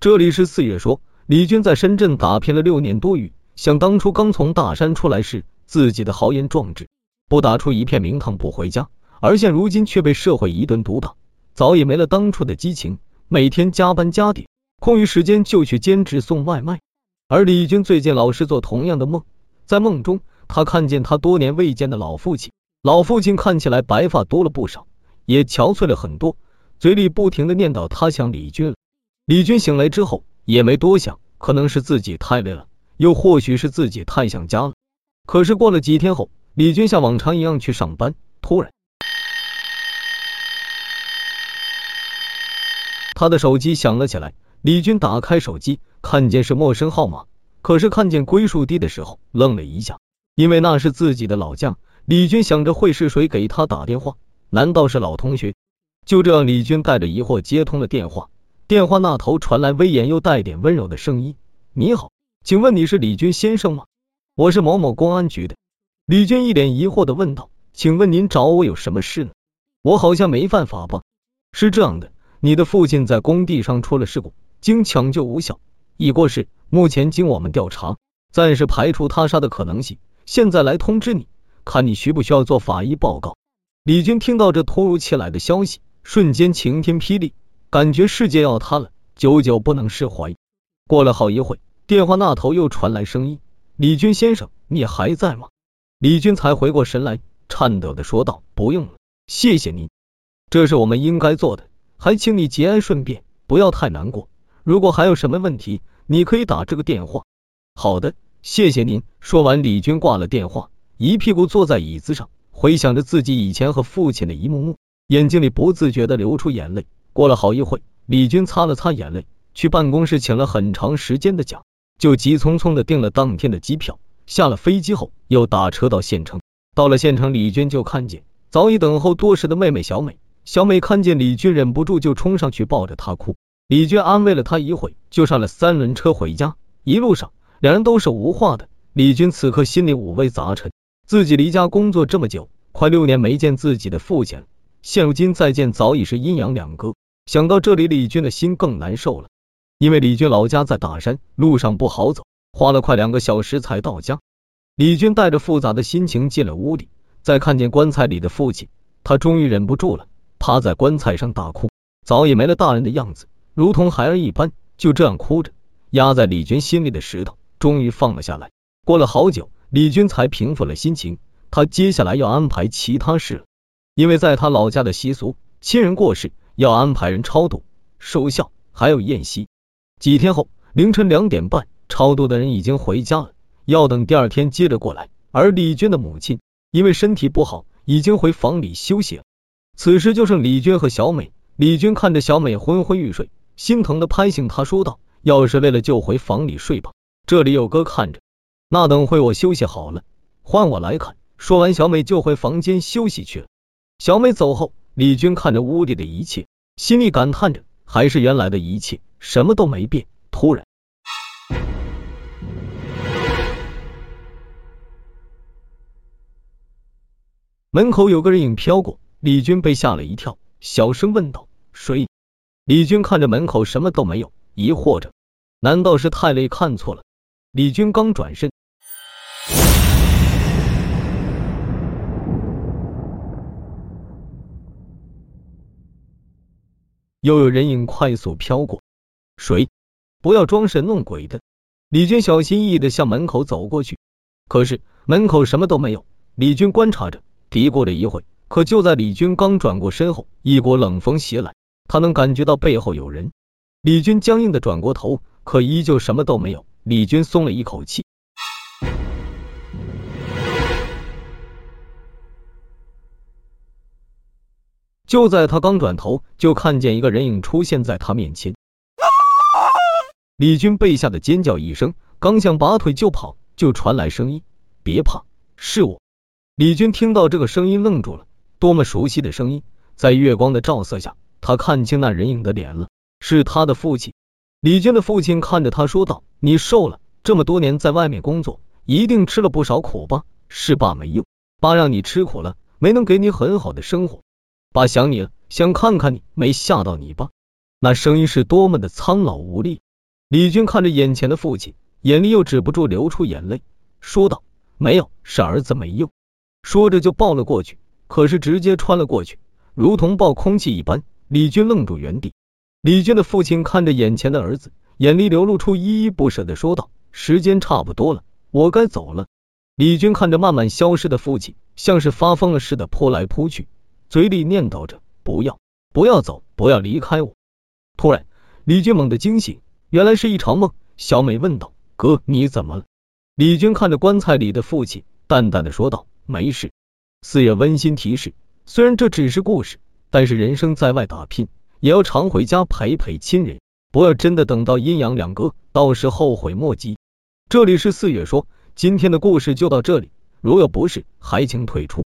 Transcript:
这里是四月说，李军在深圳打拼了六年多余，想当初刚从大山出来时，自己的豪言壮志不打出一片名堂不回家，而现如今却被社会一顿毒打，早已没了当初的激情，每天加班加点，空余时间就去兼职送外卖。而李军最近老是做同样的梦，在梦中他看见他多年未见的老父亲，老父亲看起来白发多了不少，也憔悴了很多，嘴里不停的念叨他想李军了。李军醒来之后也没多想，可能是自己太累了，又或许是自己太想家了。可是过了几天后，李军像往常一样去上班，突然他的手机响了起来。李军打开手机，看见是陌生号码，可是看见归属地的时候愣了一下，因为那是自己的老家。李军想着会是谁给他打电话？难道是老同学？就这样，李军带着疑惑接通了电话。电话那头传来威严又带点温柔的声音：“你好，请问你是李军先生吗？我是某某公安局的。”李军一脸疑惑的问道：“请问您找我有什么事呢？我好像没犯法吧？”是这样的，你的父亲在工地上出了事故，经抢救无效，已过世。目前经我们调查，暂时排除他杀的可能性。现在来通知你，看你需不需要做法医报告。李军听到这突如其来的消息，瞬间晴天霹雳。感觉世界要塌了，久久不能释怀。过了好一会，电话那头又传来声音：“李军先生，你还在吗？”李军才回过神来，颤抖的说道：“不用了，谢谢您，这是我们应该做的，还请你节哀顺变，不要太难过。如果还有什么问题，你可以打这个电话。”“好的，谢谢您。”说完，李军挂了电话，一屁股坐在椅子上，回想着自己以前和父亲的一幕幕，眼睛里不自觉的流出眼泪。过了好一会，李军擦了擦眼泪，去办公室请了很长时间的假，就急匆匆的订了当天的机票。下了飞机后，又打车到县城。到了县城，李军就看见早已等候多时的妹妹小美。小美看见李军，忍不住就冲上去抱着他哭。李军安慰了她一会，就上了三轮车回家。一路上，两人都是无话的。李军此刻心里五味杂陈，自己离家工作这么久，快六年没见自己的父亲了，现如今再见，早已是阴阳两隔。想到这里，李军的心更难受了，因为李军老家在大山，路上不好走，花了快两个小时才到家。李军带着复杂的心情进了屋里，再看见棺材里的父亲，他终于忍不住了，趴在棺材上大哭，早已没了大人的样子，如同孩儿一般，就这样哭着，压在李军心里的石头终于放了下来。过了好久，李军才平复了心情，他接下来要安排其他事了，因为在他老家的习俗，亲人过世。要安排人超度、守孝，还有宴席。几天后，凌晨两点半，超度的人已经回家了，要等第二天接着过来。而李娟的母亲因为身体不好，已经回房里休息了。此时就剩李娟和小美。李娟看着小美昏昏欲睡，心疼的拍醒她，说道：“要是累了就回房里睡吧，这里有哥看着。那等会我休息好了，换我来看。”说完，小美就回房间休息去了。小美走后。李军看着屋里的一切，心里感叹着，还是原来的一切，什么都没变。突然，门口有个人影飘过，李军被吓了一跳，小声问道：“谁？”李军看着门口什么都没有，疑惑着，难道是太累看错了？李军刚转身。又有人影快速飘过，谁？不要装神弄鬼的！李军小心翼翼的向门口走过去，可是门口什么都没有。李军观察着，嘀咕了一会，可就在李军刚转过身后，一股冷风袭来，他能感觉到背后有人。李军僵硬的转过头，可依旧什么都没有。李军松了一口气。就在他刚转头，就看见一个人影出现在他面前。李军被吓得尖叫一声，刚想拔腿就跑，就传来声音：“别怕，是我。”李军听到这个声音愣住了，多么熟悉的声音！在月光的照射下，他看清那人影的脸了，是他的父亲。李军的父亲看着他说道：“你瘦了，这么多年在外面工作，一定吃了不少苦吧？是爸没用，爸让你吃苦了，没能给你很好的生活。”爸想你了，想看看你，没吓到你吧？那声音是多么的苍老无力。李军看着眼前的父亲，眼里又止不住流出眼泪，说道：“没有，是儿子没用。”说着就抱了过去，可是直接穿了过去，如同抱空气一般。李军愣住原地。李军的父亲看着眼前的儿子，眼里流露出依依不舍的说道：“时间差不多了，我该走了。”李军看着慢慢消失的父亲，像是发疯了似的扑来扑去，嘴里念叨着：“不要，不要走，不要离开我。”突然，李军猛地惊醒，原来是一场梦。小美问道：“哥，你怎么了？”李军看着棺材里的父亲，淡淡的说道：“没事。”四爷温馨提示：虽然这只是故事。但是人生在外打拼，也要常回家陪陪亲人，不要真的等到阴阳两隔，到时后悔莫及。这里是四月说，今天的故事就到这里，如有不适，还请退出。